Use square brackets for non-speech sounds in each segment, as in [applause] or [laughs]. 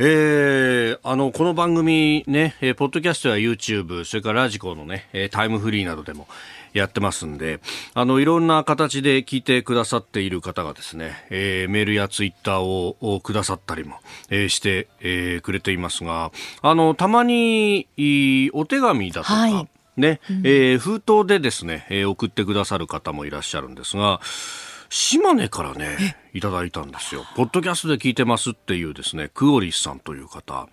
えー、あの、この番組ね、えー、ポッドキャストや YouTube、それからラジコのね、えー、タイムフリーなどでもやってますんで、あの、いろんな形で聞いてくださっている方がですね、えー、メールやツイッターををくださったりも、えー、して、えー、くれていますが、あの、たまに、お手紙だとか、はい。ね、うん、えー、封筒でですね、えー、送ってくださる方もいらっしゃるんですが、島根からね、いただいたんですよ。ポッドキャストで聞いてますっていうですね、クオリスさんという方。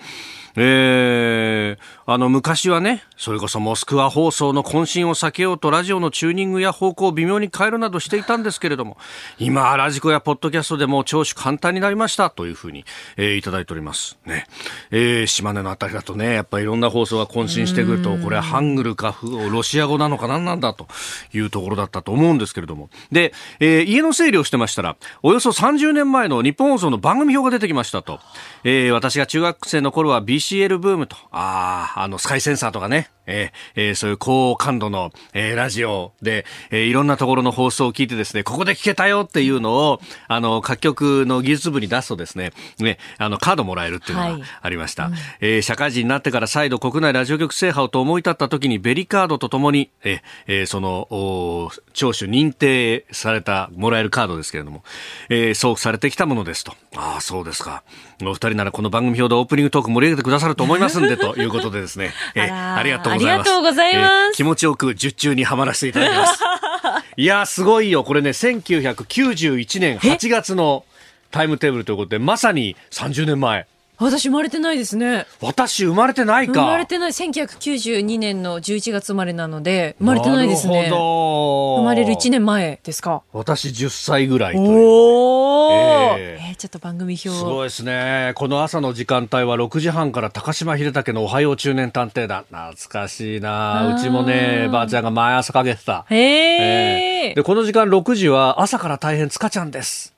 えー、あの、昔はね、それこそモスクワ放送の渾身を避けようとラジオのチューニングや方向を微妙に変えるなどしていたんですけれども、今、ラジコやポッドキャストでも聴取簡単になりましたというふうに、えー、いただいております。ね。えー、島根のあたりだとね、やっぱりいろんな放送が渾身してくると、これはハングルか、ロシア語なのか何なんだというところだったと思うんですけれども。で、えー、家の整理をしてましたら、およそ30年前の日本放送の番組表が出てきましたと。えー、私が中学生の頃は BCL ブームと、ああ、あの、スカイセンサーとかね、えーえー、そういう高感度の、えー、ラジオで、えー、いろんなところの放送を聞いてですね、ここで聞けたよっていうのを、あの、各局の技術部に出すとですね、ね、あの、カードもらえるっていうのがありました。はいうん、えー、社会人になってから再度国内ラジオ局制覇をと思い立った時にベリカードとともに、えー、えー、その、お聴取認定された、もらえるカードですけれども、えー、送付されてきたものですと。ああ、そうですか。お二人ならこの番組表でオープニングトーク盛り上げてくださると思いますんで、ということでですね、[laughs] えー、ありがとうございます。ありがとうございます。えー、気持ちよく術中にはまらせていただきます。[laughs] いやすごいよ。これね、1991年8月のタイムテーブルということで、まさに30年前。私生まれてないですね。私生まれてないか。生まれてない。1992年の11月生まれなので、生まれてないですね。生まれる1年前ですか。私10歳ぐらいという。おー、えー、えー、ちょっと番組表。すごいですね。この朝の時間帯は6時半から高島秀武のおはよう中年探偵団。懐かしいなうちもね、ばあちゃんが毎朝かけてた。へえー、で、この時間6時は朝から大変塚ちゃんです。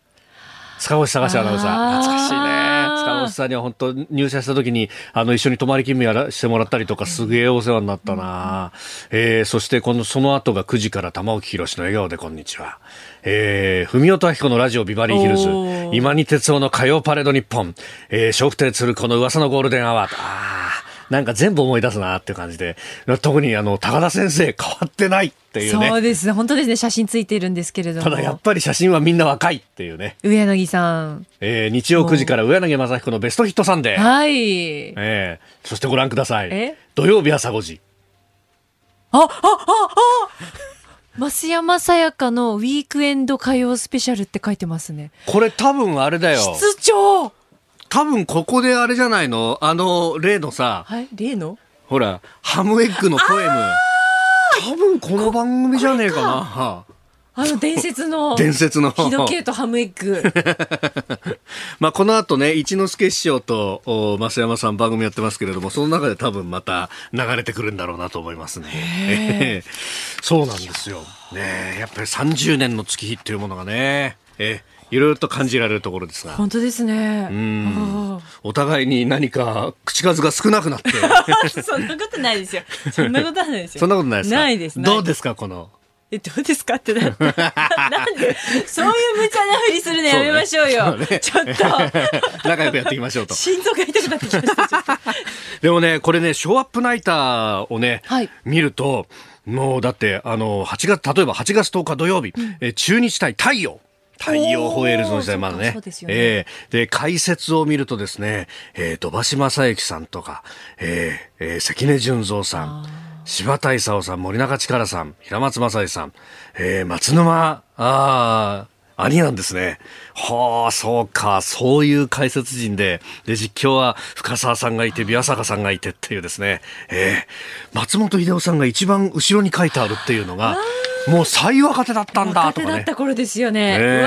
塚越隆アナウンサー。懐かしいね。塚越さんには本当入社した時に、あの、一緒に泊まり勤務やらしてもらったりとか、すげえお世話になったな、うん、えー、そしてこの、その後が9時から玉置宏の笑顔でこんにちは。えー、文音明子のラジオビバリーヒルズ。今に哲夫の火曜パレード日本。えー、笑福亭鶴子の噂のゴールデンアワード。ああ。なんか全部思い出すなっていう感じで、特にあの、高田先生変わってないっていうね。そうです。本当ですね。写真ついてるんですけれども。ただやっぱり写真はみんな若いっていうね。上柳さん。えー、日曜9時から上柳正彦のベストヒットサンデー。はい。えー、そしてご覧ください。え？土曜日朝5時。あ、あ、あ、あ増山さやかのウィークエンド歌謡スペシャルって書いてますね。これ多分あれだよ。室長多分ここであれじゃないの？あの、例のさ、はい、例の？ほら、ハムエッグのポエム。多分この番組じゃねえかな。あの伝説の。伝説の。[laughs] ヒドケイとハムエッグ。[laughs] まあこの後ね、一之輔師匠と増山さん番組やってますけれども、その中で多分また流れてくるんだろうなと思いますね。[laughs] そうなんですよ。ねやっぱり30年の月日っていうものがね、えいろいろと感じられるところですが。本当ですね。お互いに何か口数が少なくなって。[laughs] そんなことないですよ。そんなことはないですよ。そんなことないですないです。どうですか、この？え、どうですか？ってな [laughs] なんで、そういう無茶なふりするのやめましょうよ。うね、ちょっと。仲良くやっていきましょうと。心臓が痛くなってきました。でもね、これね、ショーアップナイターをね、はい、見ると、もうだって、あの、8月、例えば8月10日土曜日、うん、え中日対太陽。太陽ホエールズの時代まだね。ね。えー、で、解説を見るとですね、えー、土橋正幸さんとか、えー、えー、関根純三さん、柴田勲さん、森中力さん、平松正恵さん、えー、松沼、あ兄なんですね。はあ、そうか、そういう解説陣で、で、実況は深澤さんがいて、宮坂さんがいてっていうですね、えー、松本秀夫さんが一番後ろに書いてあるっていうのが、もう最若手だったんだ若手とかね。だった頃ですよね。ね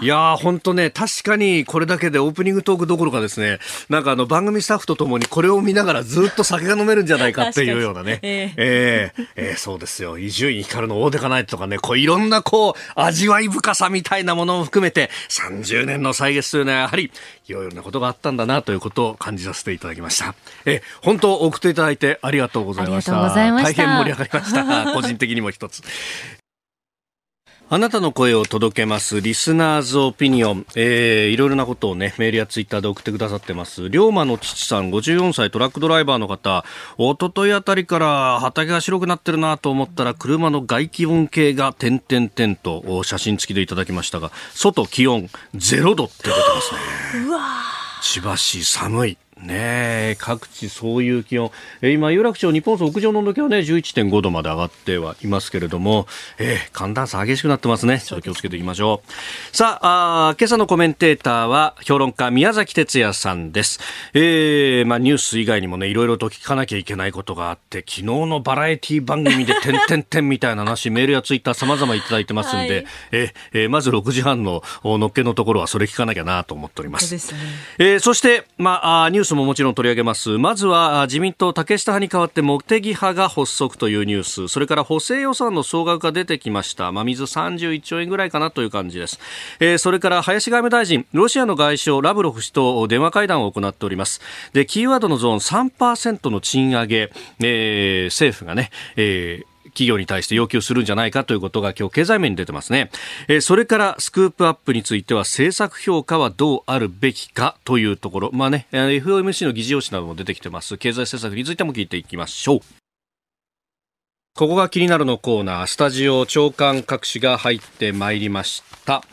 いやー、本当ね、確かにこれだけでオープニングトークどころかですね、なんかあの番組スタッフとともにこれを見ながらずっと酒が飲めるんじゃないかっていうようなね。えええええそうですよ。伊集院光の大手かないとかね、こういろんなこう、味わい深さみたいなものも含めて、30年の歳月というのはやはり、いろいろなことがあったんだなということを感じさせていただきました。ええ本当送っていただいてありがとうございました。ありがとうございました大変盛り上がりました。個人的にも一つ。あなたの声を届けます、リスナーズオピニオン。えー、いろいろなことをね、メールやツイッターで送ってくださってます。龍馬の父さん、54歳、トラックドライバーの方。一昨日あたりから畑が白くなってるなと思ったら、車の外気温計が点々点とお写真付きでいただきましたが、外気温0度って出てますね。千葉市寒い。ねえ、各地そういう気温。えー今、有楽町日本層屋上の温度計はね、11.5度まで上がってはいますけれども、えー寒暖差激しくなってますね。ちょっと気をつけていきましょう。さあ、あー今朝のコメンテーターは、評論家宮崎哲也さんです。えーまあ、ニュース以外にもね、いろいろと聞かなきゃいけないことがあって、昨日のバラエティ番組で、点々点みたいな話、メールやツイッター様々いただいてますんで、はいえーえーまず6時半のおのっけのところはそれ聞かなきゃなと思っております。そね。えーそして、まあ、ニュースももちろん取り上げます。まずは、自民党竹下派に代わって茂木派が発足というニュース。それから補正予算の総額が出てきました。まあ、水31兆円ぐらいかなという感じです。えーそれから、林外務大臣、ロシアの外相、ラブロフ氏と電話会談を行っております。で、キーワードのゾーン3%の賃上げ、えー政府がね、えー企業に対して要求するんじゃないかということが今日経済面に出てますね。えーそれからスクープアップについては政策評価はどうあるべきかというところ。まあね、FOMC の議事要旨なども出てきてます。経済政策についても聞いていきましょう。ここが気になるのコーナー、スタジオ長官各紙が入ってまいりました。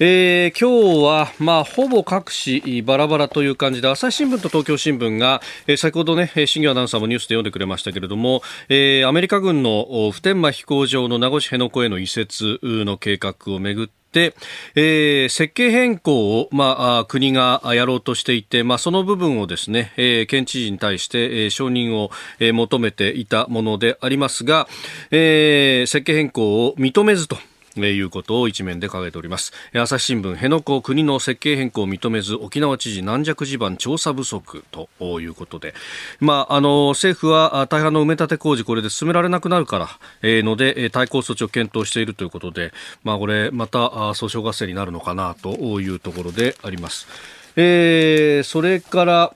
えー今日は、まあ、ほぼ各紙バラバラという感じで、朝日新聞と東京新聞が、えー先ほどね、新業アナウンサーもニュースで読んでくれましたけれども、えーアメリカ軍の普天間飛行場の名護市辺野古への移設の計画をめぐって、で、えー設計変更を、まあ、国がやろうとしていて、まあ、その部分をですね、えー県知事に対して、えー承認を、えー求めていたものでありますが、えー設計変更を認めずと、いうことを一面で掲げております。朝日新聞、辺野古国の設計変更を認めず、沖縄知事軟弱地盤調査不足ということで、まあ、あの、政府は大半の埋め立て工事これで進められなくなるから、えーので、対抗措置を検討しているということで、まあ、これ、また、訴訟合戦になるのかなというところであります。えーそれから、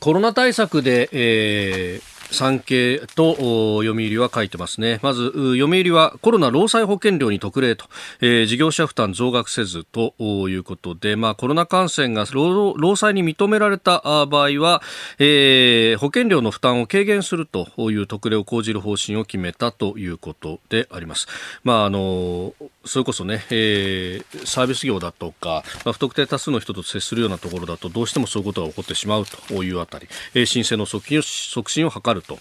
コロナ対策で、えー産経とお読売は書いてますね。まず、う読売はコロナ労災保険料に特例と、えー事業者負担増額せずとおいうことで、まあコロナ感染が労労災に認められたあ場合は、えー保険料の負担を軽減するという特例を講じる方針を決めたということであります。まああのそれこそね、えーサービス業だとか、まあ、不特定多数の人と接するようなところだとどうしてもそういうことが起こってしまうというあたり、えー申請の促進を促進を図ると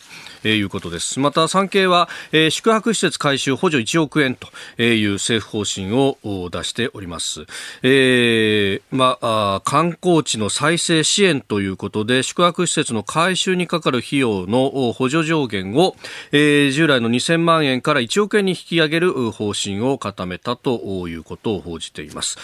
いうことです。また産経は、えー宿泊施設改修補助1億円という政府方針を出しております。えーまあ、観光地の再生支援ということで宿泊施設の改修にかかる費用の補助上限を、えー従来の2000万円から1億円に引き上げる方針を固めたということを報じています。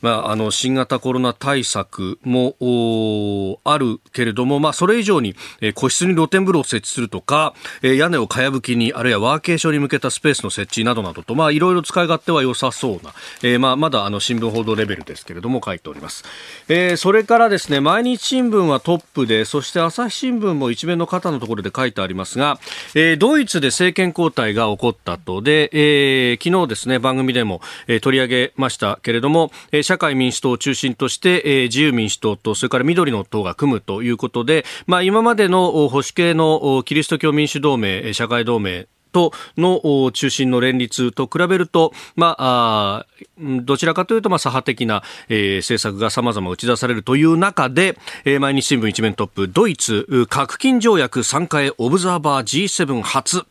まあ、あの新型コロナ対策もあるけれども、まあ、それ以上に、えー個室に露天風呂を設置するとか、えー屋根をかやぶきにあるいはワーケーションに向けたスペースの設置などなどと、まあ、いろいろ使い勝手は良さそうな、えーまあ、まだあの新聞報道レベルですけれども書いております、えーそれからですね毎日新聞はトップでそして朝日新聞も一面の肩のところで書いてありますが、えードイツで政権交代が起こったとで、えー昨日ですね番組でも、えー取り上げましたけれども、えー社会民主党を中心として、えー自由民主党とそれから緑の党が組むということで、まあ、今までの保守系のキリスト教民主同盟社会同盟との中心の連立と比べると、まあ、あどちらかというと、まあ、左派的な、えー政策が様々打ち出されるという中で、えー毎日新聞一面トップ、ドイツ、う核禁条約参加へオブザーバー G7 初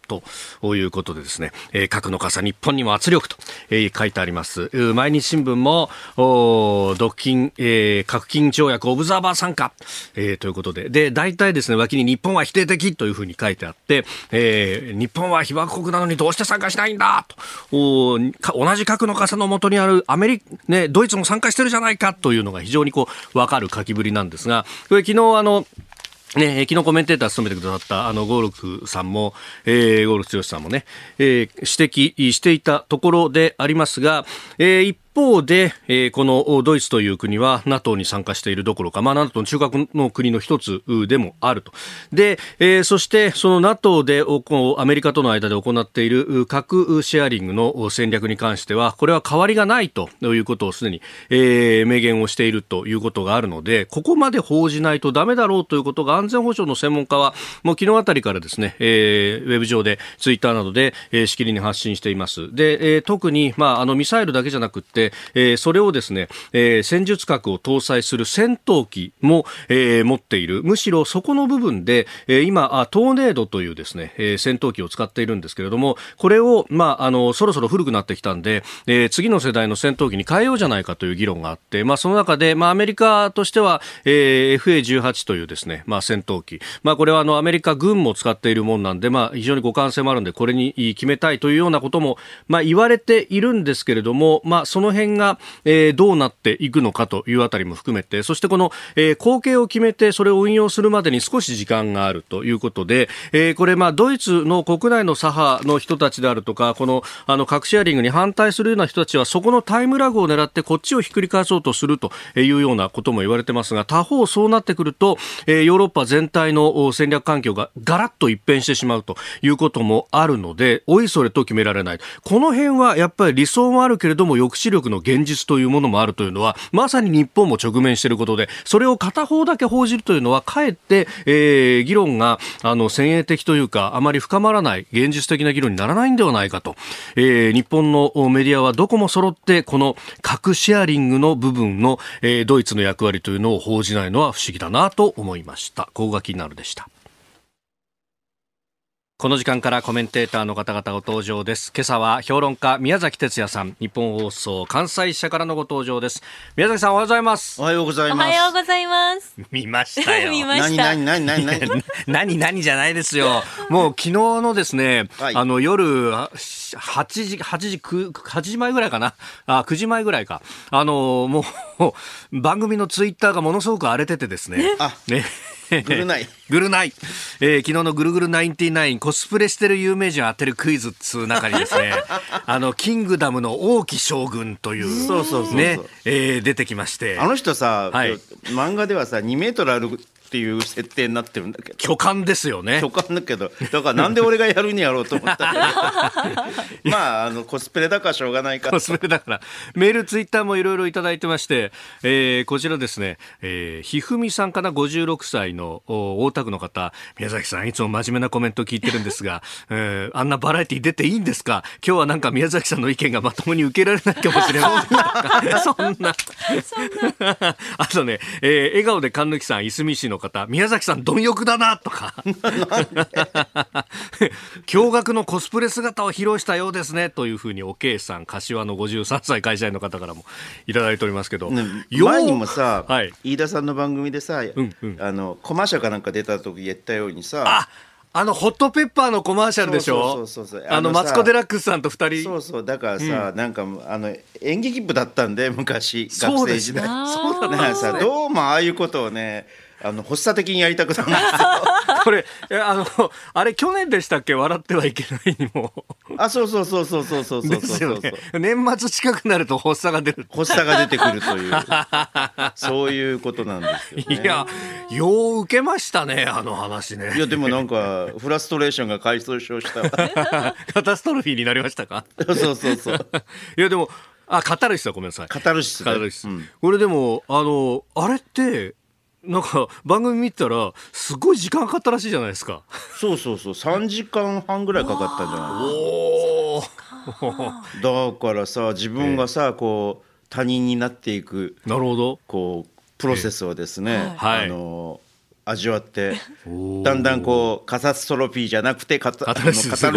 ということでですね、えー核の傘日本にも圧力と、えー書いてあります。毎日新聞も、お独禁、えー核禁条約オブザーバー参加、えーということで、で、大体ですね、脇に日本は否定的というふうに書いてあって、えー日本は被爆国なのにどうして参加しないんだ？と、同じ核の傘のもとにあるアメリカ、ね、ドイツも参加してるじゃないか？というのが非常にこう、わかる書きぶりなんですが、これ昨日あの、ね、昨日コメンテーター務めてくださったあのゴールクさんも、えー、ゴールク剛さんもね、えー、指摘していたところでありますが、えー、一方で、えー、このドイツという国は NATO に参加しているどころか、まあ、NATO の中核の国の一つでもあると。で、えー、そしてその NATO でアメリカとの間で行っている核シェアリングの戦略に関しては、これは変わりがないということをすでに、えー、明言をしているということがあるので、ここまで報じないとダメだろうということが安全保障の専門家は、もう昨日あたりからですね、えー、ウェブ上で、ツイッターなどで、えー、しきりに発信しています。で、えー、特に、まあ、あの、ミサイルだけじゃなくて、えー、それをですね、えー、戦術核を搭載する戦闘機も、えー、持っている。むしろそこの部分で、えー、今、トーネードというですね、えー、戦闘機を使っているんですけれども、これを、まあ、あの、そろそろ古くなってきたんで、えー、次の世代の戦闘機に変えようじゃないかという議論があって、まあ、その中で、まあ、アメリカとしては、えー、FA18 というですね、まあ、戦闘機。まあ、これはあの、アメリカ軍も使っているもんなんで、まあ、非常に互換性もあるんで、これに決めたいというようなことも、まあ、言われているんですけれども、まあ、その辺が、えー、どうなっていくのかというあたりも含めて、そしてこの、えー、後継を決めてそれを運用するまでに少し時間があるということで、えー、これまあドイツの国内の左派の人たちであるとか、このあの核シェアリングに反対するような人たちはそこのタイムラグを狙ってこっちをひっくり返そうとするというようなことも言われてますが、他方そうなってくると、えー、ヨーロッパ全体の戦略環境がガラッと一変してしまうということもあるので、おいそれと決められない。この辺はやっぱり理想もあるけれども抑止力力の現実というものもあるというのは、まさに日本も直面していることで、それを片方だけ報じるというのは、かえって、えー、議論が、あの、先鋭的というか、あまり深まらない、現実的な議論にならないんではないかと。えー、日本のメディアはどこも揃って、この核シェアリングの部分の、えー、ドイツの役割というのを報じないのは不思議だなと思いました。ここが気になるでした。この時間からコメンテーターの方々ご登場です。今朝は評論家宮崎哲也さん、日本放送関西支社からのご登場です。宮崎さんおはようございます。おはようございます。おはようございます。[laughs] 見ましたよ。[laughs] 見ました。何何何何何何何じゃないですよ。もう昨日のですね、はい、あの夜8時8時8時前ぐらいかな。あ9時前ぐらいか。あのもう番組のツイッターがものすごく荒れててですね。あね。[laughs] ぐるない。ぐるない。えー、昨日のぐるぐるナインティナインコスプレしてる有名人を当てるクイズっつう中にですね、[laughs] あの、キングダムの王毅将軍という、そうそうそうね、えー、出てきまして。あの人さ、はい、漫画ではさ、2メートルあるっていう設定になってるんだけど。巨漢ですよね。巨漢だけどだからなんで俺がやるにやろうと思ったけど。[laughs] まああのコスプレだからしょうがないかコスプレだから。メールツイッターもいろいろいただいてまして、えー、こちらですね、えー、ひふみさんかな？56歳の大田区の方。宮崎さんいつも真面目なコメント聞いてるんですが、[laughs] えー、あんなバラエティ出ていいんですか？今日はなんか宮崎さんの意見がまともに受けられないかもしれません [laughs] そんな。そんな。あとね、えー、笑顔で神貫さんいすみ市の方、宮崎さん貪欲だなとか、[laughs] 驚愕のコスプレ姿を披露したようですねというふうにおけいさん、柏の53歳会社員の方からもいただいておりますけど、ね、前にもさ、はい、飯田さんの番組でさ、うんうん、あのコマーシャルかなんか出た時言ったようにさ、あのホットペッパーのコマーシャルでしょ？あのマツコ・デラックスさんと二人。そうそうだからさ、うん、なんかあの演劇部だったんで昔学生時代。そうだね。さどうもああいうことをねあの発作的にやりたくなるんですよ。[laughs] これあのあれ去年でしたっけ？笑ってはいけないにも。あそうそうそうそうそうそうそうそう、ね、年末近くなると発作が出る。発作が出てくるという。[laughs] そういうことなんですよ、ね、いやよう受けましたねあの話ね。いやでもなんかフラストレーションが解消した。[laughs] カタストロフィーになりましたか？そうそうそういやでもあカタルシスはごめんなさい。カタルシス、カタルシス、うん、これでもあのあれってなんか番組見たらすごい時間かかったらしいじゃないですか。そうそうそう。3時間半ぐらいかかったんじゃない？だからさ自分がさ、こう他人になっていくなるほど。こうプロセスをですね、はい、あの味わってだんだんこうカタストロピーじゃなくてカタカタルシスを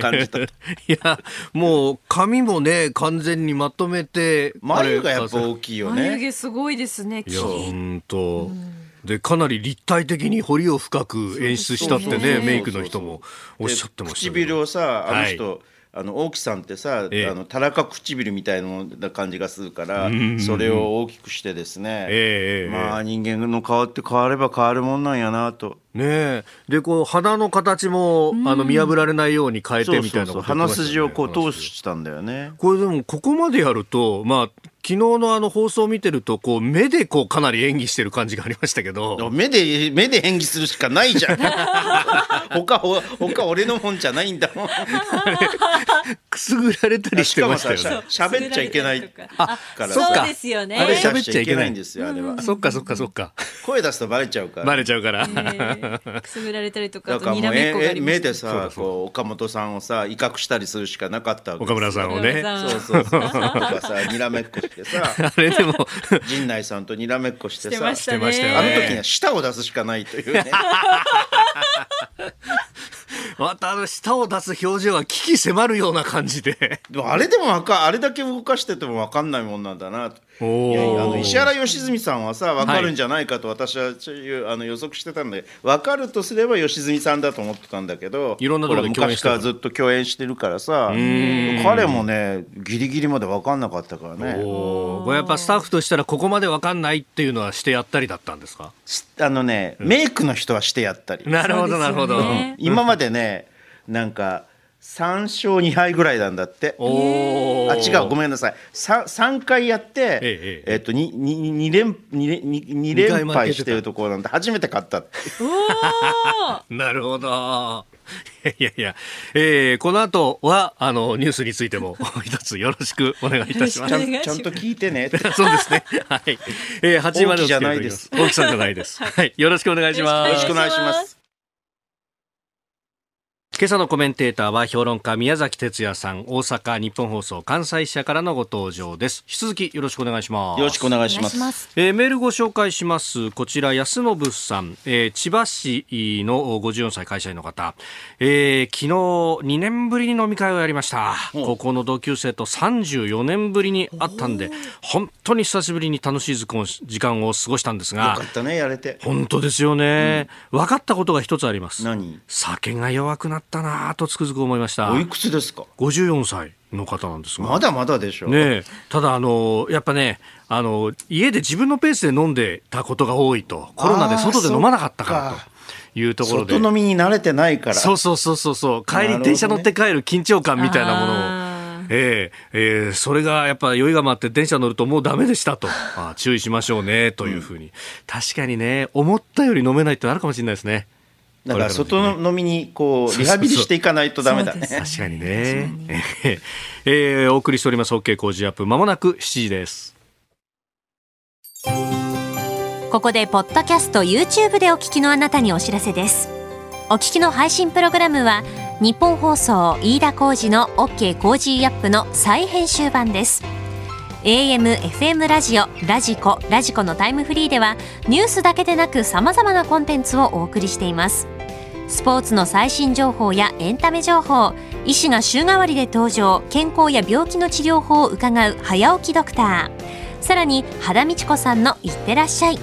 感じた。[laughs] いやもう髪もね完全にまとめて眉がやっぱ大きいよね。眉毛すごいですねいや本当、うん。でかなり立体的に彫りを深く演出したってねメイクの人もおっしゃってました唇をさあの人、はいあの大木さんってさ、ええ、あのたらか唇みたいな感じがするから、それを大きくしてですね、え、まあ人間の顔って変われば変わるもんなんやなと。ねでこう鼻の形も、あの見破られないように変えてみたいな、ね、鼻筋をこう通したんだよね。これでもここまでやるとまあ昨日のあの放送を見てると、こう、目でこう、かなり演技してる感じがありましたけど。目で、目で演技するしかないじゃん。[laughs] 他、他、俺のもんじゃないんだもん。くすぐられたりしてましたよね。喋っちゃいけない。あ、からそうですよね。あれ喋っちゃいけないんですよ、あれは。そっかそっかそっか。声出すとバレちゃうから。バレちゃうから。くすぐられたりとか、にらめっこが目でさ、こう、岡本さんをさ、威嚇したりするしかなかった岡村さんをね。そうそうそう。とかさ、にらめっこしてさ。[laughs] あれでも。[laughs] 陣内さんとにらめっこしてさしてましたね。あの時には舌を出すしかないというね。[laughs] またあの舌を出す表情は危機迫るような感じで。でもあれでもかあれだけ動かしてても分かんないもんなんだなといやいやあの石原良純さんはさ分かるんじゃないかと私は、はい、あの予測してたんで分かるとすれば良純さんだと思ってたんだけどいろんなところで昔からずっと共演してるからさ彼もねギリギリまで分かんなかったからね。これやっぱスタッフとしたらここまで分かんないっていうのはしてやったりだったんですか？あのね、メイクの人はしてやったり。なるほどなるほど、今までねなんか3勝2敗ぐらいなんだってあ違うごめんなさい 3, 3回やって、えええっと 2, 2, 2, 連 2, 2連敗してるところなんで初めて勝った [laughs] なるほどいやいや、えー、この後はあのニュースについても [laughs] 一つよろしくお願いいたします。ちゃんちゃんと聞いてね。[laughs] そうですね。はい。えー、8時までお付き合いいただきます。大木さんじゃないです。はい。よろしくお願いします。よろしくお願いします。今朝のコメンテーターは評論家宮崎哲也さん大阪日本放送関西支社からのご登場です。引き続きよろしくお願いします。よろしくお願いします。えー、メールご紹介します。こちら安信さん、えー、千葉市の54歳会社員の方、えー、昨日2年ぶりに飲み会をやりました。高校の同級生と34年ぶりに会ったんで本当に久しぶりに楽しい時間を過ごしたんですがよかったねやれて。本当ですよね、うん、分かったことが一つあります。何？酒が弱くなったなとつくづく思いました。おいくつですか？54歳の方なんですが。まだまだでしょ。うねただあのやっぱねあの家で自分のペースで飲んでたことが多いと。コロナで外で飲まなかったからと。いうところで。外飲みに慣れてないから。そうそうそうそうそう。帰り、電車乗って帰る緊張感みたいなものを。えー、えー、それがやっぱ酔いが回って電車乗るともうダメでしたと。あ注意しましょうねというふうに、うん、確かにね思ったより飲めないってあるかもしれないですねだから外の飲みにこうリハビリしていかないとダメだね。[laughs] 確かにね。[laughs] えー、お送りしております OK 工事アップまもなく7時です。ここでポッドキャスト YouTube でお聞きのあなたにお知らせです。お聞きの配信プログラムは日本放送飯田浩司の OK 工事アップの再編集版です。AM、FM ラジオ、ラジコ、ラジコのタイムフリーではニュースだけでなく様々なコンテンツをお送りしています。スポーツの最新情報やエンタメ情報、医師が週替わりで登場、健康や病気の治療法を伺う早起きドクター。さらに、肌道子さんのいってらっしゃい。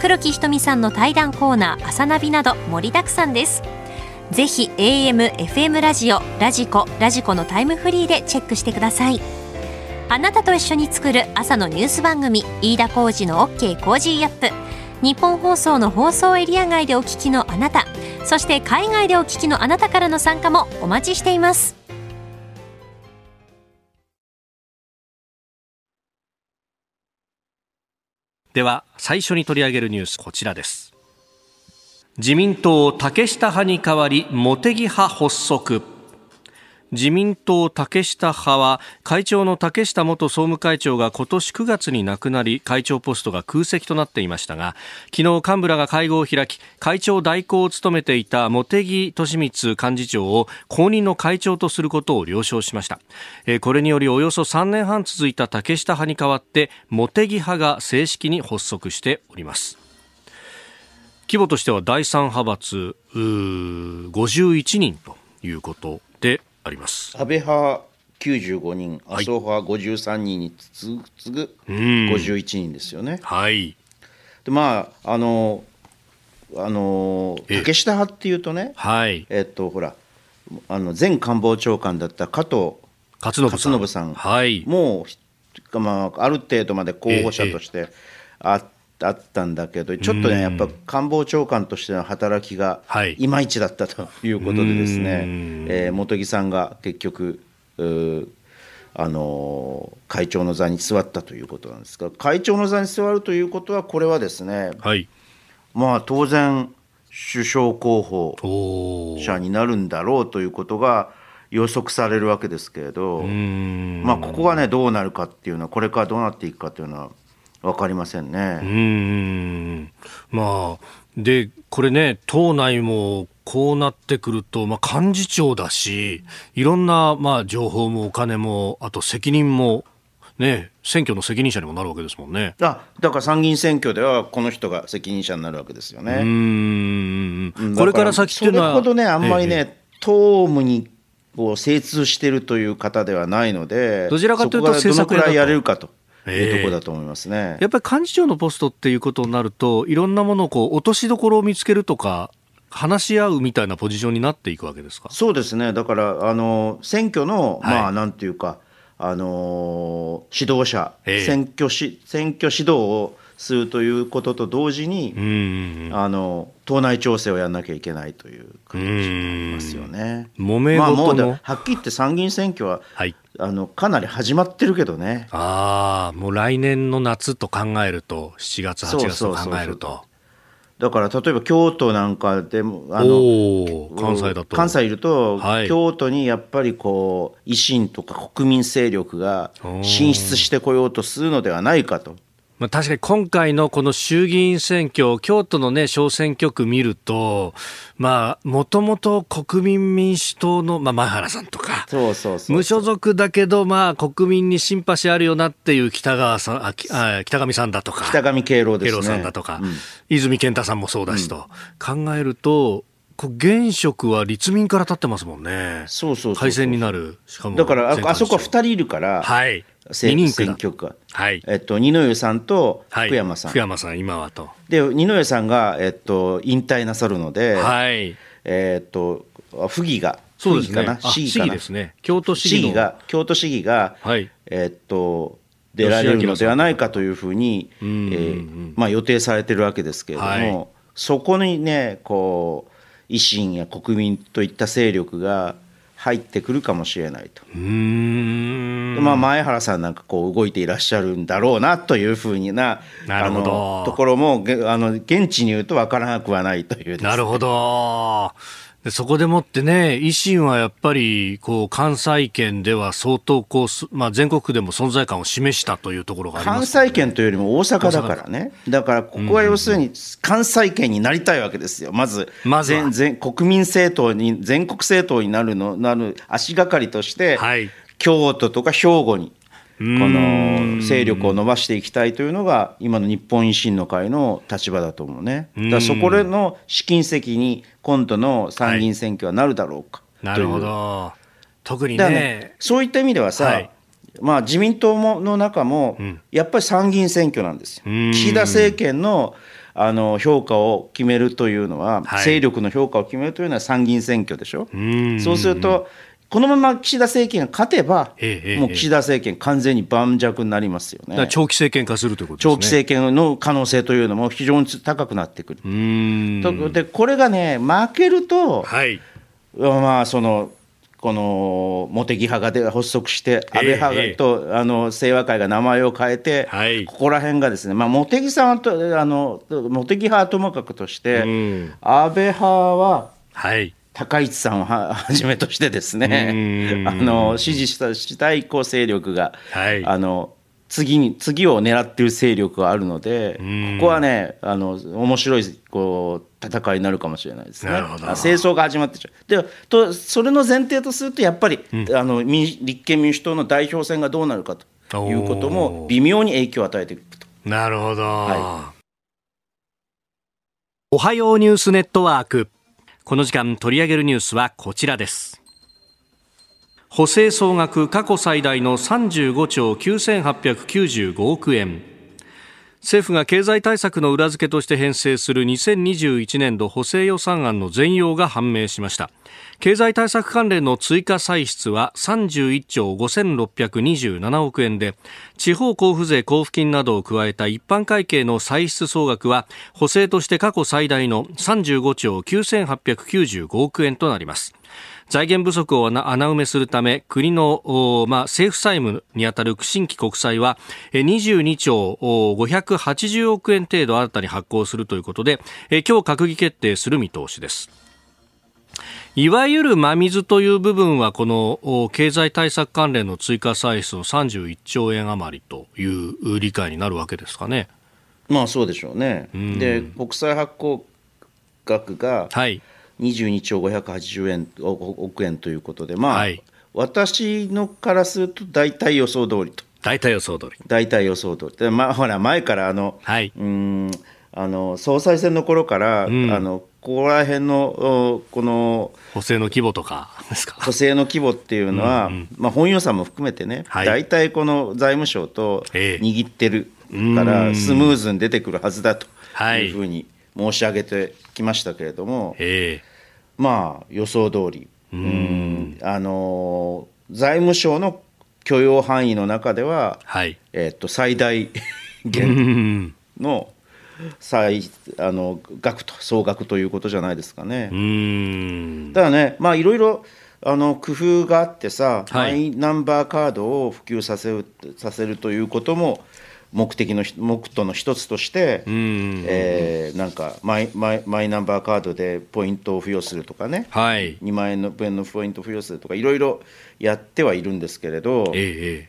黒木ひとみさんの対談コーナー、朝ナビなど盛りだくさんです。ぜひ AM、FM ラジオ、ラジコ、ラジコのタイムフリーでチェックしてください。あなたと一緒に作る朝のニュース番組飯田浩二の OK コージーアップ日本放送の放送エリア外でお聞きのあなたそして海外でお聞きのあなたからの参加もお待ちしています。では最初に取り上げるニュースこちらです。自民党竹下派に代わり茂木派発足。自民党竹下派は会長の竹下元総務会長が今年9月に亡くなり会長ポストが空席となっていましたが昨日幹部らが会合を開き会長代行を務めていた茂木敏光幹事長を後任の会長とすることを了承しました。これによりおよそ3年半続いた竹下派に代わって茂木派が正式に発足しております。規模としては第3派閥51人ということであります。安倍派95人麻生派53人に次ぐ51人ですよね。はい、でまああのあの竹下派っていうとね、はい、えっとほらあの前官房長官だった加藤勝信さん、はい、もう、まあ、ある程度まで候補者としてああったんだけど、ちょっとね、やっぱ官房長官としての働きがい。まいちだったと [laughs] いうことでですね、はい、えー、茂木さんが結局、あの会長の座に座ったということなんですが、会長の座に座るということは、これはですね、はい、まあ当然、首相候補者になるんだろうということが予測されるわけですけれど、まあ、ここがね、どうなるかっていうのは、これからどうなっていくかというのは分かりませんね。うんまあ、で、これね、党内もこうなってくると、まあ、幹事長だし、いろんな、まあ、情報もお金も、あと責任もね、選挙の責任者にもなるわけですもんね。あだから参議院選挙では、この人が責任者になるわけですよね。うんこれから先っていうのは。それほどね、あんまりね、ええ、党務にこう精通しているという方ではないので、どちらかというと、政策どのくらいやれるかと。いうところだと思いますね、やっぱり幹事長のポストっていうことになると、いろんなものをこう落としどころを見つけるとか、話し合うみたいなポジションになっていくわけですか？そうですね、だからあの選挙の、はい、まあなんていうか、あのー、指導者、選挙し選挙指導をするということと同時に、あの党内調整をやらなきゃいけないという形になりますよね。揉めまあ、もうはっきり言って参議院選挙は、はい、あのかなり始まってるけどね。ああ、もう来年の夏と考えると、7月、8月と考えると。だから例えば京都なんかでもあの関西だと関西いると、はい、京都にやっぱりこう維新とか国民勢力が進出してこようとするのではないかと。まあ、確かに今回のこの衆議院選挙、京都のね、小選挙区見ると、まあ、もともと国民民主党の、まあ、前原さんとか、そうそう無所属だけど、まあ、国民にシンパシーあるよなっていう北川さん、ああ北上さんだとか、北上敬郎ですね。敬郎さんだとか、うん、泉健太さんもそうだしと、うん、考えると、現職は立民から立ってますもんね。そうそう改選になる。しかも。だからあ、あそこは2人いるから、はい。選選挙区は。い、えっと、二之湯さんと福山さん、はい、福山さん、今はと。で、二之湯さんが、えっと、引退なさるので、はい、えっと、府議が、そうですね、市議かな？ですね、京都市議が、京都市議が、はい、えっと、出られるのではないかというふうに、えーまあ、予定されてるわけですけれども、はい、そこにね、こう、維新や国民といった勢力が、入ってくるかもしれないと。まあ、前原さんなんかこう動いていらっしゃるんだろうなというふうになあのところもあの現地に言うと分からなくはないという、ね、なるほど。そこでもってね、維新はやっぱり、こう、関西圏では相当こう、まあ、全国区でも存在感を示したというところがあります、ね、関西圏というよりも大阪だからね。だから、ここは要するに関西圏になりたいわけですよ。まず、まず全全国民政党に、全国政党になるの、なる足がかりとして、はい、京都とか兵庫にこの勢力を伸ばしていきたいというのが今の日本維新の会の立場だと思うね。だそこでの試金石に今度の参議院選挙はなるだろうか、はい、なるほど。特にね、ね、そういった意味ではさ、はい、まあ、自民党もの中もやっぱり参議院選挙なんですよ。岸田政権のあの評価を決めるというのは、はい、勢力の評価を決めるというのは参議院選挙でしょ。うそうするとこのまま岸田政権が勝てば、もう岸田政権、完全に盤石になりますよね。長期政権化するということですね。長期政権の可能性というのも非常に高くなってくる。で、これがね、負けると、はい、まあ、その、この茂木派がで発足して、安倍派と、あの清和会が名前を変えて、はい、ここら辺がですね、まあ、茂木さんと、あの茂木派はともかくとして、安倍派は、はい高市さんをはじめとしてですね、あの支持したしたいこう勢力が、はい、あの次に次を狙っている勢力があるので、ここはね、あの面白いこう戦いになるかもしれないですね。戦争が始まってちゃう。でとそれの前提とすると、やっぱり、うん、あの立憲民主党の代表選がどうなるかということも、微妙に影響を与えていくと。なるほど、はい、おはようニュースネットワーク。この時間取り上げるニュースはこちらです。補正総額過去最大の35兆9895億円。政府が経済対策の裏付けとして編成する2021年度補正予算案の全容が判明しました。経済対策関連の追加歳出は31兆5627億円で地方交付税交付金などを加えた一般会計の歳出総額は補正として過去最大の35兆9895億円となります。財源不足を穴埋めするため国の、まあ、政府債務にあたる新規国債は22兆580億円程度新たに発行するということで今日閣議決定する見通しですいわゆる真水という部分はこの経済対策関連の追加歳出の31兆円余りという理解になるわけですかね。まあそうでしょうね。で国債発行額が、はい22兆580円億円ということで、まあ、はい、私のからすると大体予想通りと。大体予想通り。大体予想通り。でまあ、ほら、前からあの、はい、うんあの総裁選の頃から、うん、あのここら辺のこの補正の規模とか [laughs] ですか？補正の規模っていうのは、うんうん、まあ、本予算も含めてね、はい、大体この財務省と握ってるから、スムーズに出てくるはずだというふうに申し上げてきましたけれども、えー、まあ予想通り。うん。あの財務省の許容範囲の中では、はい。えー、っと最大限の最あの額と総額ということじゃないですかね。ただねまあいろいろあの工夫があってさ、はい、マイナンバーカードを普及させるさせるということも目的の目途の一つとして、えー、なんかマイマイマイナンバーカードでポイントを付与するとかね、はい、2万円の分のポイントを付与するとかいろいろやってはいるんですけれど、ええ、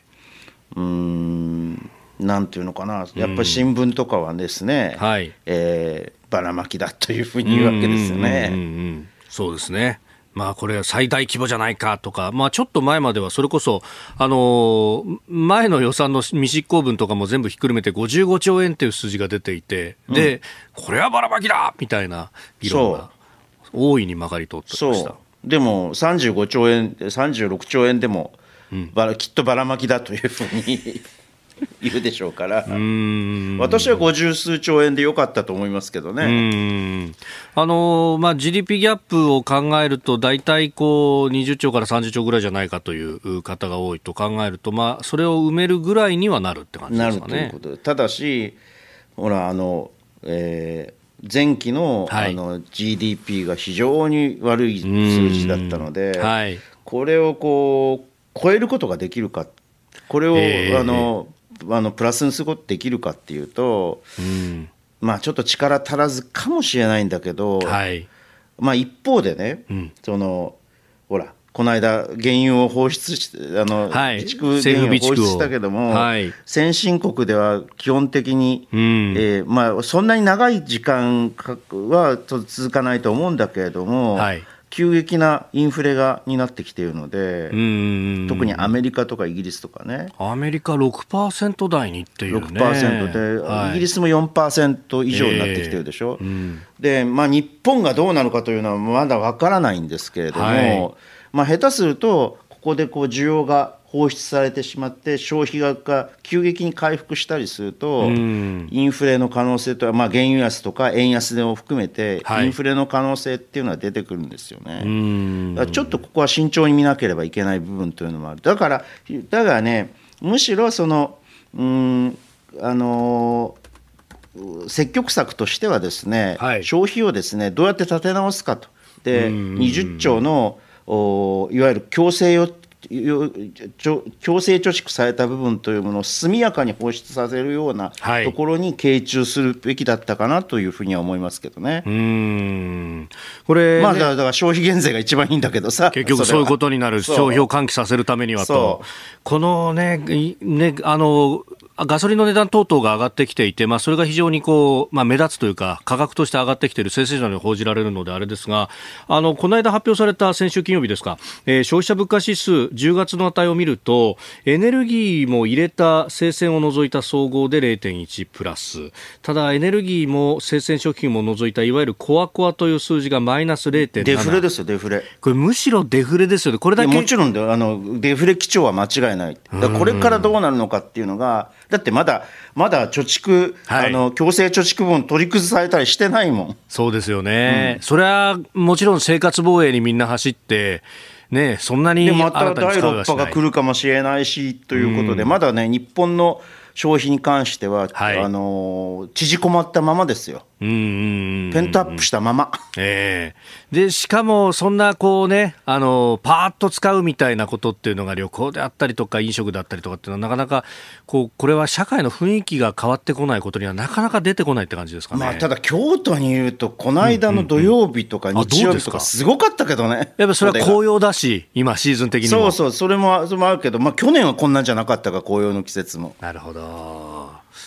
うんなんていうのかな。やっぱり新聞とかはですね、うん、はい。えー、ばらまきだというふうに言うわけですよね。そうですねまあ、これは最大規模じゃないかとか、まあ、ちょっと前まではそれこそ、あの前の予算の未執行分とかも全部ひっくるめて55兆円という数字が出ていて、で、うん、これはばらまきだみたいな議論が大いに曲がり通ってました。でも35兆円、36兆円でも、うん、きっとばらまきだというふうに [laughs] いるでしょうから。私は五十数兆円でよかったと思いますけどね。あの、まあ、GDP ギャップを考えると大体こう20兆から30兆ぐらいじゃないかという方が多いと考えると、まあ、それを埋めるぐらいにはなるって感じですかね。ただしほらあの、えー前期のはい、あの GDP が非常に悪い数字だったので、はい、これをこう超えることができるか、これを、えー、あのあのプラスにすることできるかっていうと、うん、まあちょっと力足らずかもしれないんだけど、はい、まあ一方でね、うん、そのほらこの間、原油を放出しあの、はい、備蓄原油を放出したけども、はい、先進国では基本的に、うん、えー、まあ、そんなに長い時間は続かないと思うんだけれども、はい急激なインフレがになってきているので、特にアメリカとかイギリスとかね。アメリカ6%台にっていうね。6%で、はい、イギリスも4%以上になってきてるでしょ。えーうん、で、まあ、日本がどうなのかというのはまだわからないんですけれども、はい、まあ、下手すると、ここでこう需要が放出されてしまって消費額が急激に回復したりすると、インフレの可能性とは、まあ、原油安とか円安を含めて、インフレの可能性っていうのは出てくるんですよね。だからちょっとここは慎重に見なければいけない部分というのもある。だからだからねむしろそのうんあの積極策としてはですね、はい、消費をですねどうやって立て直すかと。で20兆のおいわゆる強制よ強制貯蓄された部分というものを速やかに放出させるようなところに傾注するべきだったかなというふうには思いますけどね。うん。これ、ね、まあ、だから消費減税が一番いいんだけどさ、結局そういうことになる、消費を喚起させるためにはと、このね、ねあのガソリンの値段等々が上がってきていて、まあ、それが非常にこう、まあ、目立つというか、価格として上がってきている、生成者に報じられるのであれですが、あの、この間発表された先週金曜日ですか、えー、消費者物価指数、10月の値を見ると、エネルギーも入れた生鮮を除いた総合で0.1プラス、ただエネルギーも生鮮食品も除いた、いわゆるコアコアという数字がマイナス0.7。デフレですよ、デフレ。これむしろデフレですよね。これだけ。もちろんあの、デフレ基調は間違いない。これからどうなるのかっていうのが、だってまだまだ貯蓄、はい、あの強制貯蓄分取り崩されたりしてないもん。そうですよね、うん、それはもちろん生活防衛にみんな走ってね、そんなにでまた第6波が来るかもしれないしということで、まだね、日本の消費に関しては、はい、あの縮こまったままですよ。ペントアップしたまま。えー、でしかも、そんなこうね、あのパーッと使うみたいなことっていうのが旅行であったりとか、飲食だったりとかっていうのは、なかなかこうこれは社会の雰囲気が変わってこないことには、なかなか出てこないって感じですかね、まあ、ただ、京都にいると、この間の土曜日とか日曜日とか、すごかったけどね、やっぱそれは紅葉だし、今、シーズン的にそうそう、それもそれもあるけど、まあ、去年はこんなんじゃなかったか、紅葉の季節も。なるほど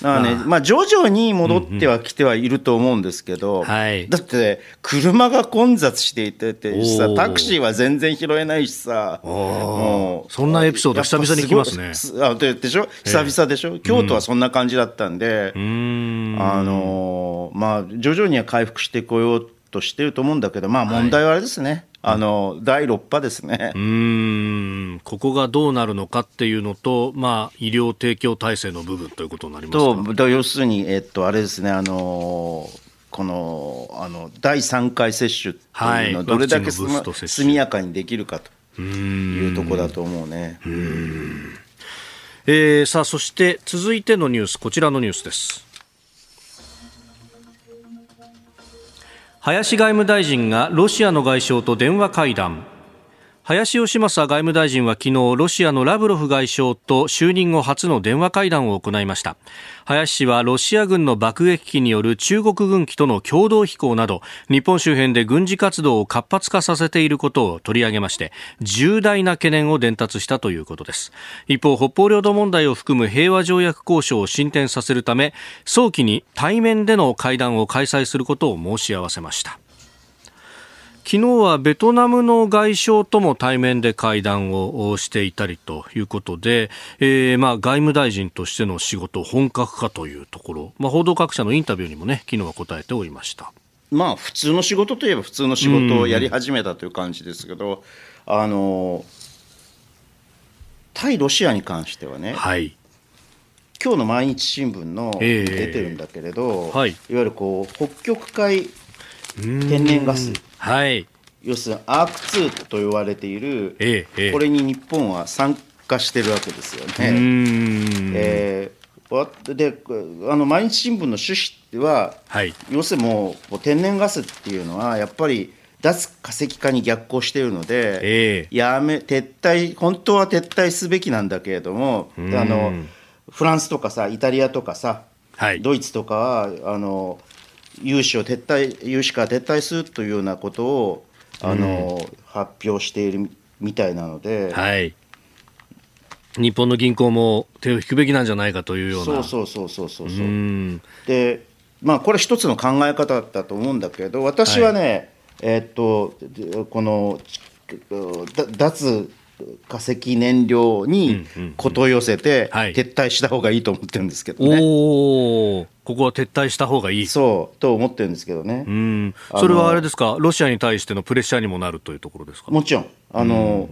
だからね、まあ、徐々に戻ってはきてはいると思うんですけど、はい、だって、車が混雑していててさ、タクシーは全然拾えないしさ、もうそんなエピソード、久々に聞きますね。あででしょ、久々でしょ、京都はそんな感じだったんで、うん、あのまあ、徐々には回復してこようとしてると思うんだけど、まあ、問題はあれですね。はいあの第6波ですね。うん。ここがどうなるのかっていうのと、まあ、医療提供体制の部分ということになりますと要するに、えっと、あれですね、あのこのあの第3回接種っていうのをどれだけ速やかにできるかというところだと思うね。うえー、さあそして続いてのニュースこちらのニュースです。林外務大臣がロシアの外相と電話会談。林芳正外務大臣は昨日ロシアのラブロフ外相と就任後初の電話会談を行いました。林氏はロシア軍の爆撃機による中国軍機との共同飛行など日本周辺で軍事活動を活発化させていることを取り上げまして重大な懸念を伝達したということです。一方北方領土問題を含む平和条約交渉を進展させるため早期に対面での会談を開催することを申し合わせました。昨日はベトナムの外相とも対面で会談をしていたりということで、えー、まあ外務大臣としての仕事本格化というところ、まあ、報道各社のインタビューにもね昨日は答えておりました。まあ普通の仕事といえば普通の仕事をやり始めたという感じですけど、あの対ロシアに関してはね、はい、今日の毎日新聞の出てるんだけれど、えーはい、いわゆるこう北極海天然ガス、はい、要するにアーク2と言われている、ええ、これに日本は参加してるわけですよね。えー、であの毎日新聞の趣旨は、はい、要するにもう天然ガスっていうのはやっぱり脱化石化に逆行しているので、えー、やめ撤退本当は撤退すべきなんだけれどもあのフランスとかさイタリアとかさ、はい、ドイツとかはあの融資を撤退融資から撤退するというようなことをあの、うん、発表しているみたいなので、はい、日本の銀行も手を引くべきなんじゃないかというような。そうそうそうそうそうでまあこれ一つの考え方だと思うんだけど私はね、はい、えー、っとこの脱化石燃料にこと寄せて撤退した方がいいと思ってるんですけどね。おここは撤退した方がいい。そうと思ってるんですけどね。うん。それはあれですか、ロシアに対してのプレッシャーにもなるというところですか？もちろん。あの、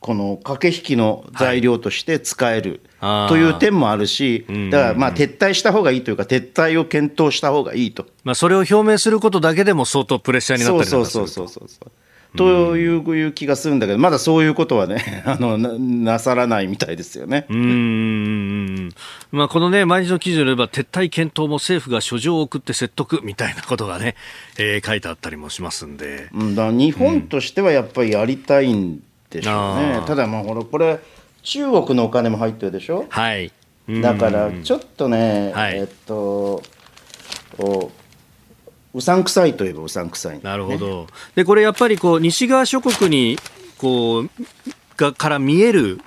この駆け引きの材料として使える、という点もあるし、だからまあ撤退した方がいいというか、撤退を検討した方がいいと。まあ、それを表明することだけでも相当プレッシャーになったりそうそうそうそうそう。という気がするんだけど、まだそういうことはね、[laughs] あのなさらないみたいですよね。うんまあ、このね、毎日の記事によれば、撤退検討も政府が書状を送って説得みたいなことがね、[laughs] えー、書いてあったりもしますんで。うん、だ日本としてはやっぱりやりたいんでしょうね。うん、ただ、まあ、ほら、これ、中国のお金も入ってるでしょ？はい。だから、ちょっとね、はい、えっと、おうさんくさいといえばうさんくさい、ね、なるほど。で、これやっぱりこう、西側諸国に、こう、がから見える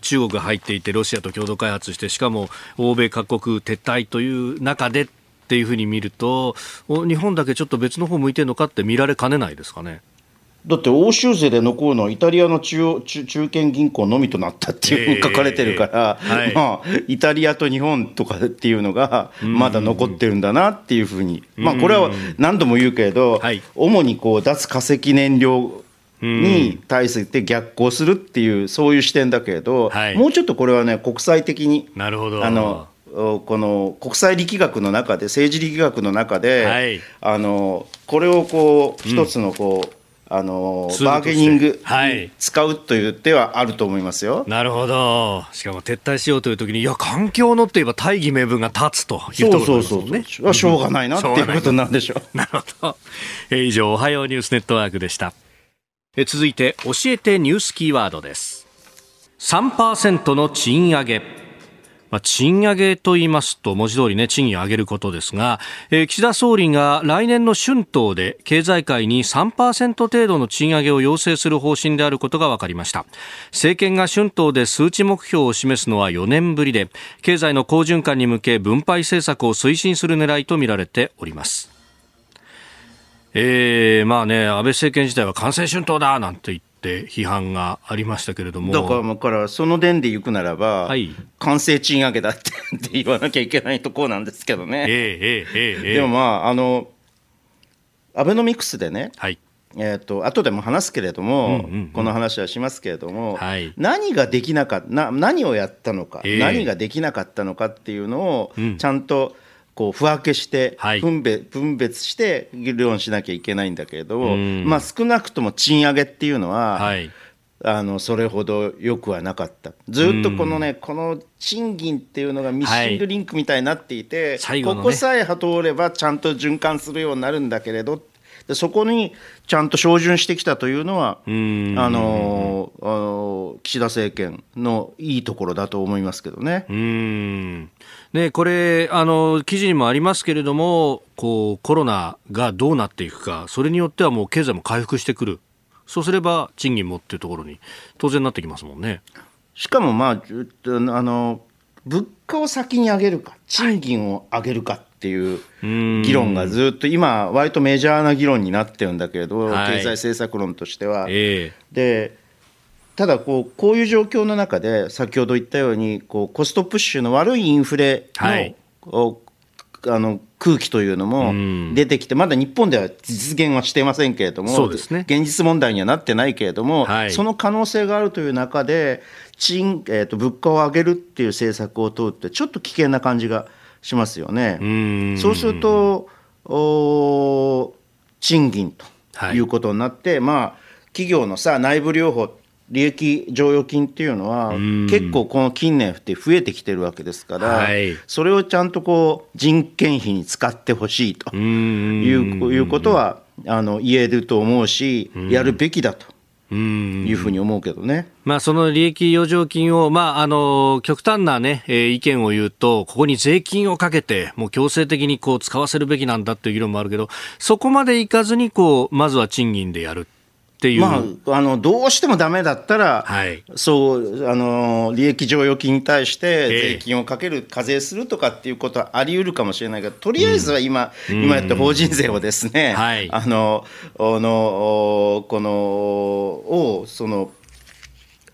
中国が入っていて、ロシアと共同開発して、しかも欧米各国撤退という中でっていうふうに見ると、日本だけちょっと別の方向いてるのかって見られかねないですかね。だって欧州勢で残るのはイタリアの中央中中堅銀行のみとなったっていう書かれてるから、えーはい、まあ、イタリアと日本とかっていうのがまだ残ってるんだなっていうふうに、まあ、これは何度も言うけれど、はい、主にこう脱化石燃料に対して逆行するっていうそういう視点だけれど、はい、もうちょっとこれはね国際的になるほど。あのこの国際力学の中で政治力学の中で、はい、あのこれをこう一つのこう、うんあのバーゲニングに使うという手はあると思いますよ、はい、なるほど。しかも撤退しようというときにいや環境のといえば大義名分が立つというところですねそう。そうそうしょうがないなっていうことなんでしょう。[laughs] なるほど、えー、以上おはようニュースネットワークでした。え続いて教えてニュースキーワードです。3%の賃上げまあ、賃上げと言いますと文字通りね賃金を上げることですが、えー、岸田総理が来年の春闘で経済界に3%程度の賃上げを要請する方針であることが分かりました。政権が春闘で数値目標を示すのは4年ぶりで経済の好循環に向け分配政策を推進する狙いとみられております。えー、まあね安倍政権時代は完成春闘だなんて言ってって批判がありましたけれども。だからからその伝で行くならば、はい、完成賃上げだって言わなきゃいけないところなんですけどね、えーえーえー、でもまああのアベノミクスでね、はい。えーと後でも話すけれども、うんうんうん、この話はしますけれども、はい、何ができなかった何をやったのか、えー、何ができなかったのかっていうのをちゃんと、こう不分けして分別,、分別して議論しなきゃいけないんだけれど、まあ、少なくとも賃上げっていうのは、はい、あのそれほどよくはなかった、ずっとこのね、この賃金っていうのがミッシングリンクみたいになっていて、ここさえ通ればちゃんと循環するようになるんだけれどでそこにちゃんと照準してきたというのはあのあの岸田政権のいいところだと思いますけどね。うんねこれあの記事にもありますけれどもこうコロナがどうなっていくかそれによってはもう経済も回復してくるそうすれば賃金もっていうところに当然なってきますもんね。しかもまああの物価を先に上げるか賃金を上げるか、はいっていう議論がずっと今、割とメジャーな議論になってるんだけど、はい、経済政策論としては。えー、でただこう、こういう状況の中で、先ほど言ったようにこう、コストプッシュの悪いインフレの、はい、あの空気というのも出てきて、まだ日本では実現はしていませんけれども、ね、現実問題にはなってないけれども、はい、その可能性があるという中で、賃えーと、と物価を上げるっていう政策を通って、ちょっと危険な感じが。しますよね。そうするとお賃金とい。うことになって、はい、まあ企業のさ内部留保利益剰余金っていうのは結構この近年って増えてきてるわけですから、はい、それをちゃんとこう人件費に使ってほしいといういうことはあの言えると思うしやるべきだというふうに思うけどね。まあ、その利益余剰金を、まあ、あの、極端なね、えー、意見を言うと、ここに税金をかけて、もう強制的にこう使わせるべきなんだっていう議論もあるけど、そこまでいかずに、こう、まずは賃金でやる。っていう、まあ、あのどうしてもだめだったら、はい、そうあの利益剰余金に対して税金をかける、課税するとかっていうことはあり得るかもしれないけど、とりあえずは今、うん、今やった法人税をですね、はい、あのあのこのをその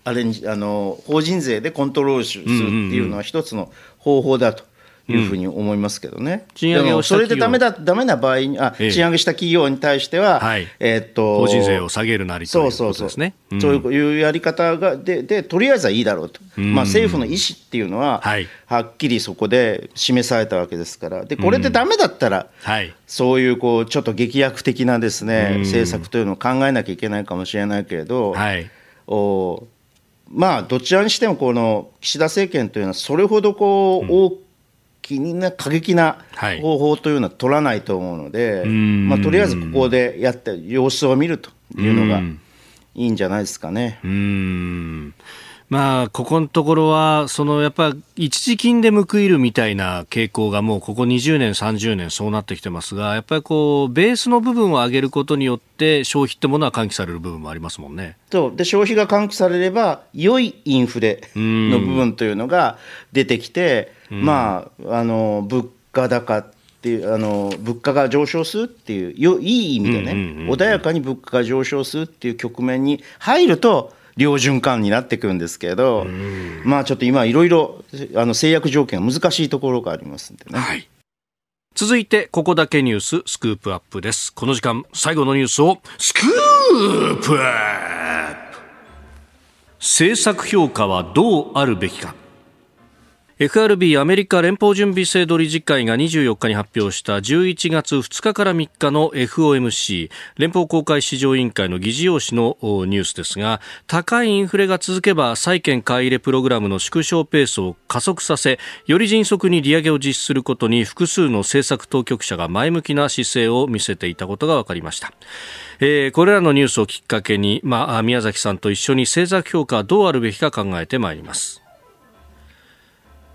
あれにあの法人税でコントロールするっていうのは一つの方法だと。いうふうに思いますけどね、うん、賃上げをそれでだめだダメな場合にあ、ええ、賃上げした企業に対しては、はい、えー、っと法人税を下げるなりということですね。そういうやり方がででとりあえずはいいだろうと、うん、まあ、政府の意思っていうのは、はい、はっきりそこで示されたわけですから、でこれでだめだったら、はい、そういうこうちょっと劇薬的なですね、政策というのを考えなきゃいけないかもしれないけれど、はい、おまあ、どちらにしてもこの岸田政権というのは、それほどこう、大気にな過激な方法というのは取らないと思うので、はい、まあ、とりあえずここでやって様子を見るというのがいいんじゃないですかね。うん。まあ、ここのところは、そのやっぱ一時金で報いるみたいな傾向がもうここ20年、30年そうなってきてますが、やっぱりこう、ベースの部分を上げることによって消費ってものは喚起される部分もありますもんね。そう。で消費が喚起されれば、良いインフレの部分というのが出てきて、まあ、あの物価高っていうあの物価が上昇するっていうよいい意味でね、穏やかに物価が上昇するっていう局面に入ると良循環になってくるんですけど、まあちょっと今いろいろあの制約条件が難しいところがありますんでね。はい。続いて、ここだけニューススクープアップです。この時間、最後のニュースをスクープ。政策評価はどうあるべきか FRB アメリカ連邦準備制度理事会が24日に発表した11月2日から3日の FOMC 連邦公開市場委員会の議事要旨のニュースですが高いインフレが続けば債券買い入れプログラムの縮小ペースを加速させより迅速に利上げを実施することに複数の政策当局者が前向きな姿勢を見せていたことが分かりました。えー、これらのニュースをきっかけに、まあ、宮崎さんと一緒に政策評価はどうあるべきか考えてまいります。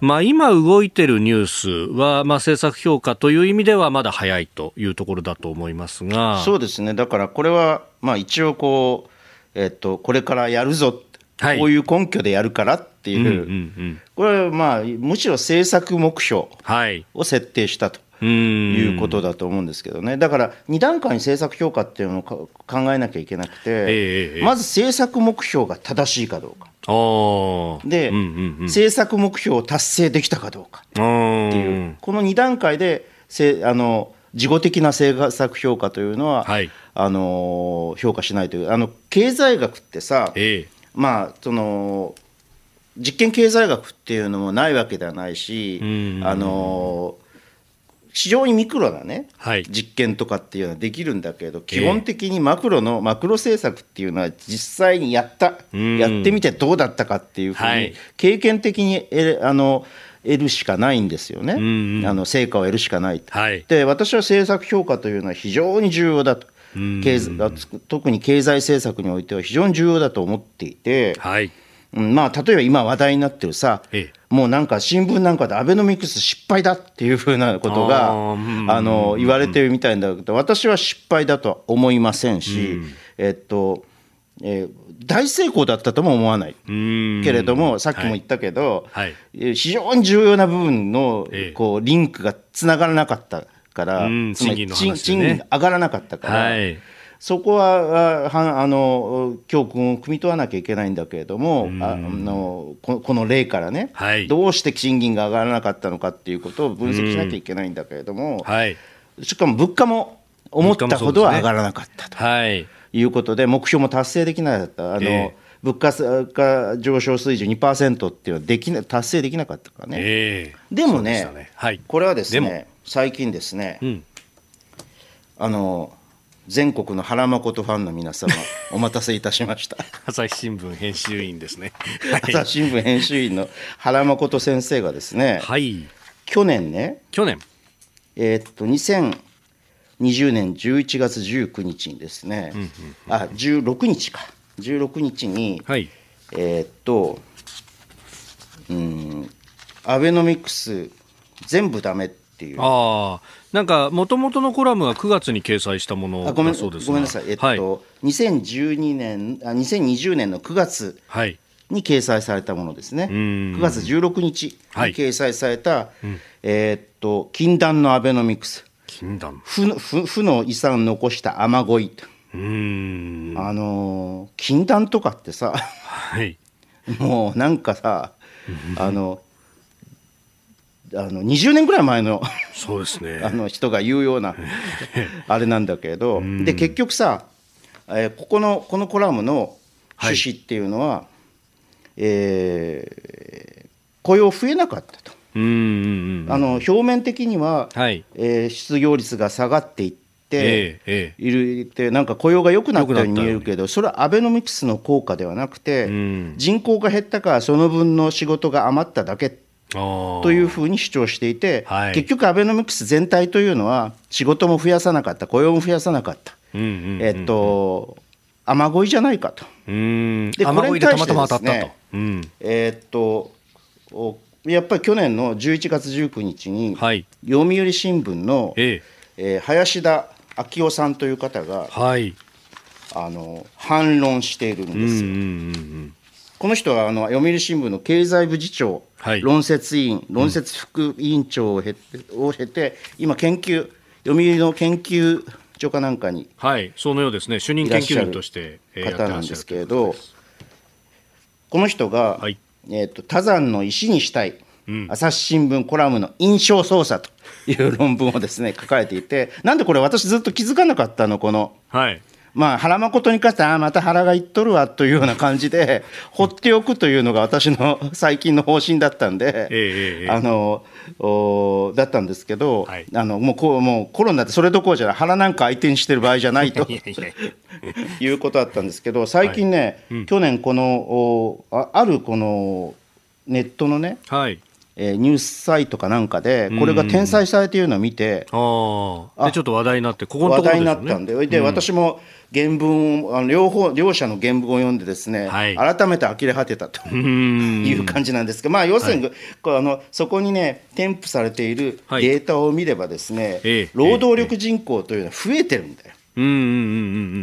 まあ、今動いているニュースは、まあ、政策評価という意味ではまだ早いというところだと思いますが。そうですね、だからこれは、まあ、一応こう、えっと、これからやるぞ、はい、こういう根拠でやるからっていう、うんうんうん、これは、まあ、むしろ政策目標を設定したと。いうことだと思うんですけどね、だから2段階に政策評価っていうのを考えなきゃいけなくて、えー、まず政策目標が正しいかどうか。で、うんうんうん、政策目標を達成できたかどうか。っていう、この2段階でせあの事後的な政策評価というのは、はい、あの評価しないという、あの経済学ってさ、えー、まあその実験経済学っていうのもないわけではないし、あの非常にミクロなね、はい、実験とかっていうのはできるんだけど基本的にマクロの、マクロ政策っていうのは実際にやった、やってみてどうだったかっていうふうに、経験的にあの得るしかないんですよね、うんうん、あの成果を得るしかない、はい、で私は政策評価というのは非常に重要だと、経特に経済政策においては非常に重要だと思っていて、はいうん、まあ例えば今話題になってるさ、ええ、もうなんか新聞なんかでアベノミクス失敗だっていうふうなことがあの言われてるみたいだけど私は失敗だとは思いませんし、えっとえー、大成功だったとも思わない。けれどもさっきも言ったけど、はい。はい、非常に重要な部分のこうリンクがつながらなかったから、つまり賃金が上がらなかったから。はいそこはあの教訓を汲み取らなきゃいけないんだけれども、あのこの例からね、はい、どうして賃金が上がらなかったのかっていうことを分析しなきゃいけないんだけれども、はい、しかも物価も思ったほどは上がらなかったと、ね、い。うことで、目標も達成できなかった。あの、えー物価上昇水準2%っていうのはできな達成できなかったからね、えー、でもね、ね。はい、これはですね最近ですね、うん、あの全国の原誠ファンの皆様 [laughs] お待たせいたしました。朝日新聞編集員ですね、はい、朝日新聞編集員の原誠先生がですね、はい、去年ね去年。えー、っと2020年11月19日にですね、うんうんうん、あ16日か。16日に、はい、えー、っとうんアベノミクス全部ダメっていう。ああなんか、もともとのコラムは9月に掲載したものだそうですごめんなさい、えっと、はい、2012年あ、2020年の9月に掲載されたものですね、はい、9月16日に掲載された、はい、えー、っと、禁断のアベノミクス、禁断。負負負の遺産残した雨乞い。うん。あの禁断とかってさ、はい、[laughs] もうなんかさあのあの20年ぐらい前のそうです、ね、[laughs] あの人が言うような [laughs] あれなんだけれど、で結局さ、えー、ここのこのコラムの趣旨っていうのは、はい、えー、雇用増えなかったと。あの表面的には、はい、えー、失業率が下がっていって、えー、いるってなんか雇用が良くなったように見えるけどそれはアベノミクスの効果ではなくて、人口が減ったからその分の仕事が余っただけというふうに主張していて、はい、結局、アベノミクス全体というのは、仕事も増やさなかった、雇用も増やさなかった、えっと、雨乞いじゃないかと。で、これに対してですね、うん、えっと、やっぱり去年の11月19日に、はい、読売新聞の、ええ。えー、林田昭夫さんという方が、はい、あの反論しているんですよ。うんうんうんこの人はあの読売新聞の経済部次長、はい、論説委員、論説副委員長を経て,、を経て今、研究、読売の研究所かなんかに、はい、そのようですね、主任研究員として方なんですけれど、この人が、はい、えーと、多山の石にしたい、うん、朝日新聞コラムの印象操作という論文をですね書かれていて、なんでこれ、私ずっと気づかなかったの、この。はいまあ、原誠に関しては、あまた原が言っとるわというような感じで、放っておくというのが私の [laughs] 最近の方針だったんで、えあのおだったんですけど、はい、あのもうこうもうコロナってそれどころじゃない、腹なんか相手にしてる場合じゃないと [laughs] いうことだったんですけど、最近ね、はい。うん、去年、このおあ、あるこのネットのね、はいえー、ニュースサイトかなんかで、これが転載されているのを見て、うん、あ。でちょっと話題になって、ここのところ、ね、話題になったんで、で、うん、私も原文をあの両方両者の原文を読んでですね、はい、改めて呆れ果てたと [laughs] いう感じなんですが、まあ、要するに、はい、あのそこにね添付されているデータを見ればですね、はい、労働力人口というのは増えてるんだよ。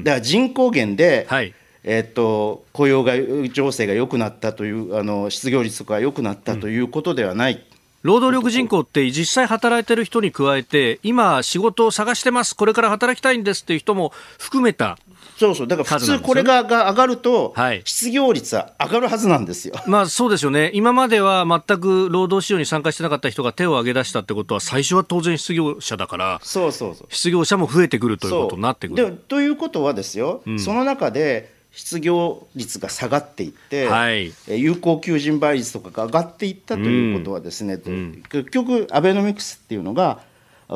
だから人口減で、はいえー、っと雇用が情勢が良くなったというあの失業率とか良くなったということではない。うん労働力人口って実際働いてる人に加えて、今、仕事を探してます、これから働きたいんですっていう人も含めたそうそう、だから普通これがが上がると、失業率は上がるはずなんですよ。まあそうですよね、今までは全く労働市場に参加してなかった人が手を挙げ出したってことは、最初は当然失業者だから、そうそうそう。失業者も増えてくるということになってくる。ということはですよ、うん、その中で、失業率が下がっていって、はい、有効求人倍率とかが上がっていったということはですね、うん、結局アベノミクスっていうのが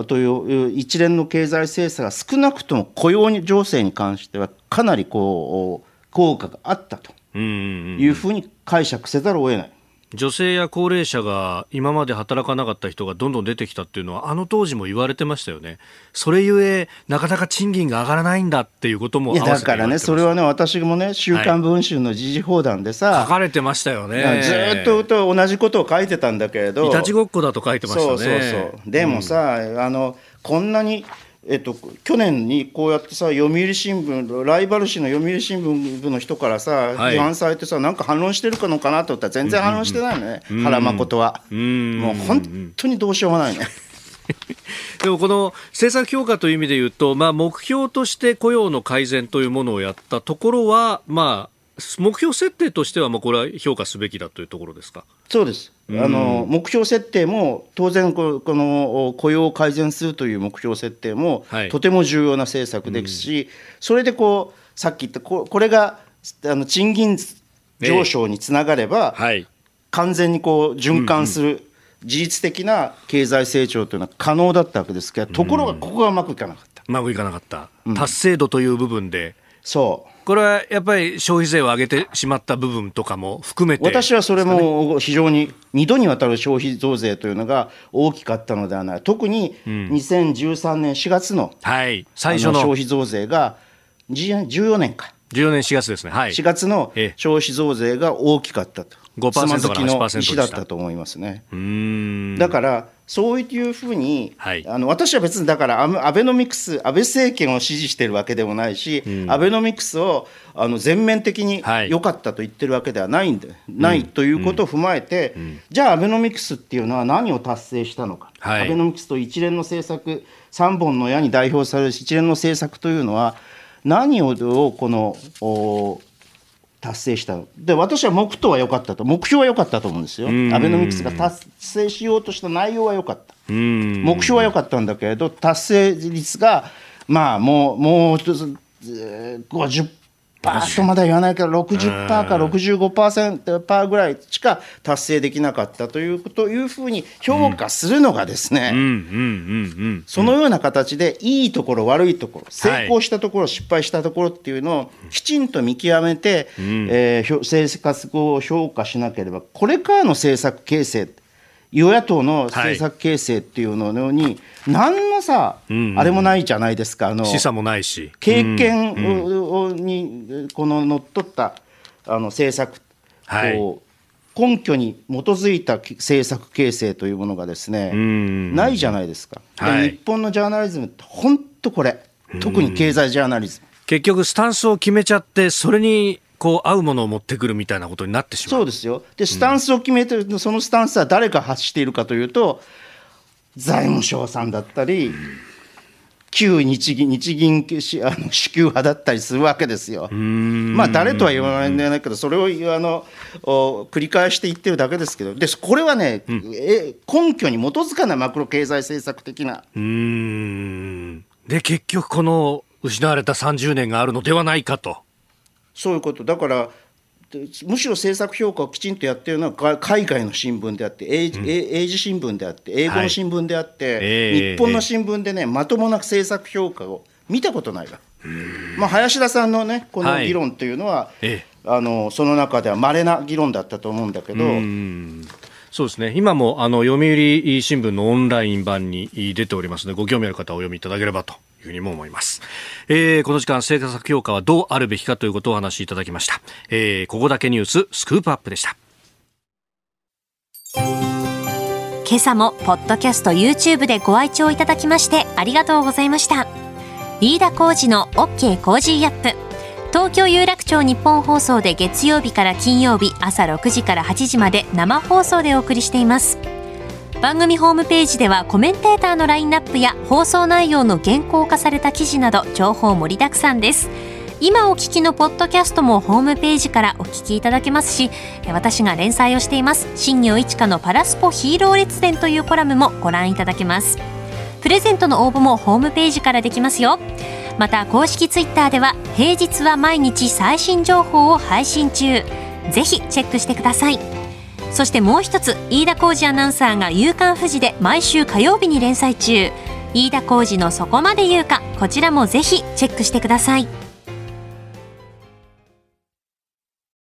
という一連の経済政策が少なくとも雇用情勢に関してはかなりこう効果があったというふうに解釈せざるを得ない。女性や高齢者が今まで働かなかった人がどんどん出てきたっていうのはあの当時も言われてましたよね。それゆえなかなか賃金が上がらないんだっていうこともだからねそれはね私もね週刊文春の時事報道でさ、はい、書かれてましたよね。ずっとと同じことを書いてたんだけれど。いたちごっこだと書いてましたね。そうそうそう。でもさ、うん、あのこんなにえっと、去年にこうやってさ読売新聞ライバル誌の読売新聞の人からさ、はい、批判されてさなんか反論してるのかなと思ったら全然反論してないのね、うんうん、原誠は、うん、もう本当にどうしようもないね。[laughs] でもこの政策評価という意味で言うと、まあ、目標として雇用の改善というものをやったところは、まあ、目標設定としては、まあ、これは評価すべきだというところですか？そうです、あの目標設定も、当然こ、この雇用を改善するという目標設定も、とても重要な政策ですし、それでこう、さっき言ったこ、これがあの賃金上昇につながれば、はい、完全にこう循環する。うんうん。事実的な経済成長というのは可能だったわけですけど、ところがここがうまくいかなかった。うまくいかなかった、達成度という部分で。そうこれはやっぱり消費税を上げてしまった部分とかも含めて、ね、私はそれも非常に2度にわたる消費増税というのが大きかったのではない、特に2013年4月の,、はい、最初の消費増税が14年か。14年4月ですね、はい、4月の消費増税が大きかったと、5%から8%のだったと思いますね。だからそういうふうに、はい、あの私は別にだからアベノミクス、安倍政権を支持しているわけでもないし、うん、アベノミクスをあの全面的に良かったと言ってるわけではないんで、はい、ないということを踏まえて、うん、じゃあ、アベノミクスっていうのは何を達成したのか、はい、アベノミクスと一連の政策、3本の矢に代表される一連の政策というのは、何をこの達成した。で私は目途は良かったと。目標は良かったと思うんですよ。アベノミクスが達成しようとした内容は良かった。目標は良かったんだけれど達成率がまあもうもう50パーとまだ言わないけど60%か65%パーぐらいしか達成できなかったというこというふうに評価するのがですねそのような形でいいところ悪いところ成功したところ、失敗したところっていうのをきちんと見極めて、えー、政策を評価しなければこれからの政策形成与野党の政策形成っていうのに、はい、何のさ、うんうん、あれもないじゃないですか、あの示唆もないし、経験にこののっとったあの政策、はい、根拠に基づいた政策形成というものがですね、ないじゃないですか、はい、日本のジャーナリズムって、本当これ、特に経済ジャーナリズム。結局、スタンスを決めちゃって、それにこう合うものを持ってくるみたいなことになってしまう。そうですよ、でスタンスを決めてる、うん、そのスタンスは誰が発しているかというと、財務省さんだったり、旧日銀日銀あの支給派だったりするわけですよ。まあ誰とは言わないけど、それをあの繰り返して言ってるだけですけど、でこれはね、うん、え根拠に基づかないマクロ経済政策的な。うん。で結局この失われた30年があるのではないかと。そういうこと。だからむしろ政策評価をきちんとやっているのは海外の新聞であって英,、うん、英字新聞であって英語の新聞であって、日本の新聞でねまともな政策評価を見たことないわ。まあ、林田さんのねこの議論というのは、あのその中では稀な議論だったと思うんだけど。そうですね。今もあの読売新聞のオンライン版に出ておりますのでご興味ある方はお読みいただければというふうにも思います、えー、この時間政策評価はどうあるべきかということをお話しいただきました、えー、ここだけニューススクープアップでした。今朝もポッドキャスト YouTube でご愛聴いただきましてありがとうございました。飯田浩司の OK! Cozy up!。東京有楽町ニッポン放送で月曜日から金曜日朝6時から8時まで生放送でお送りしています。番組ホームページではコメンテーターのラインナップや放送内容の原稿化された記事など情報盛りだくさんです。今お聞きのポッドキャストもホームページからお聞きいただけますし私が連載をしています新業一華のパラスポヒーロー列伝というコラムもご覧いただけます。プレゼントの応募もホームページからできますよ。また公式ツイッターでは平日は毎日最新情報を配信中。ぜひチェックしてください。そしてもう一つ飯田浩二アナウンサーが「夕刊富士」で毎週火曜日に連載中。飯田浩二の「そこまで言うか」こちらもぜひチェックしてください。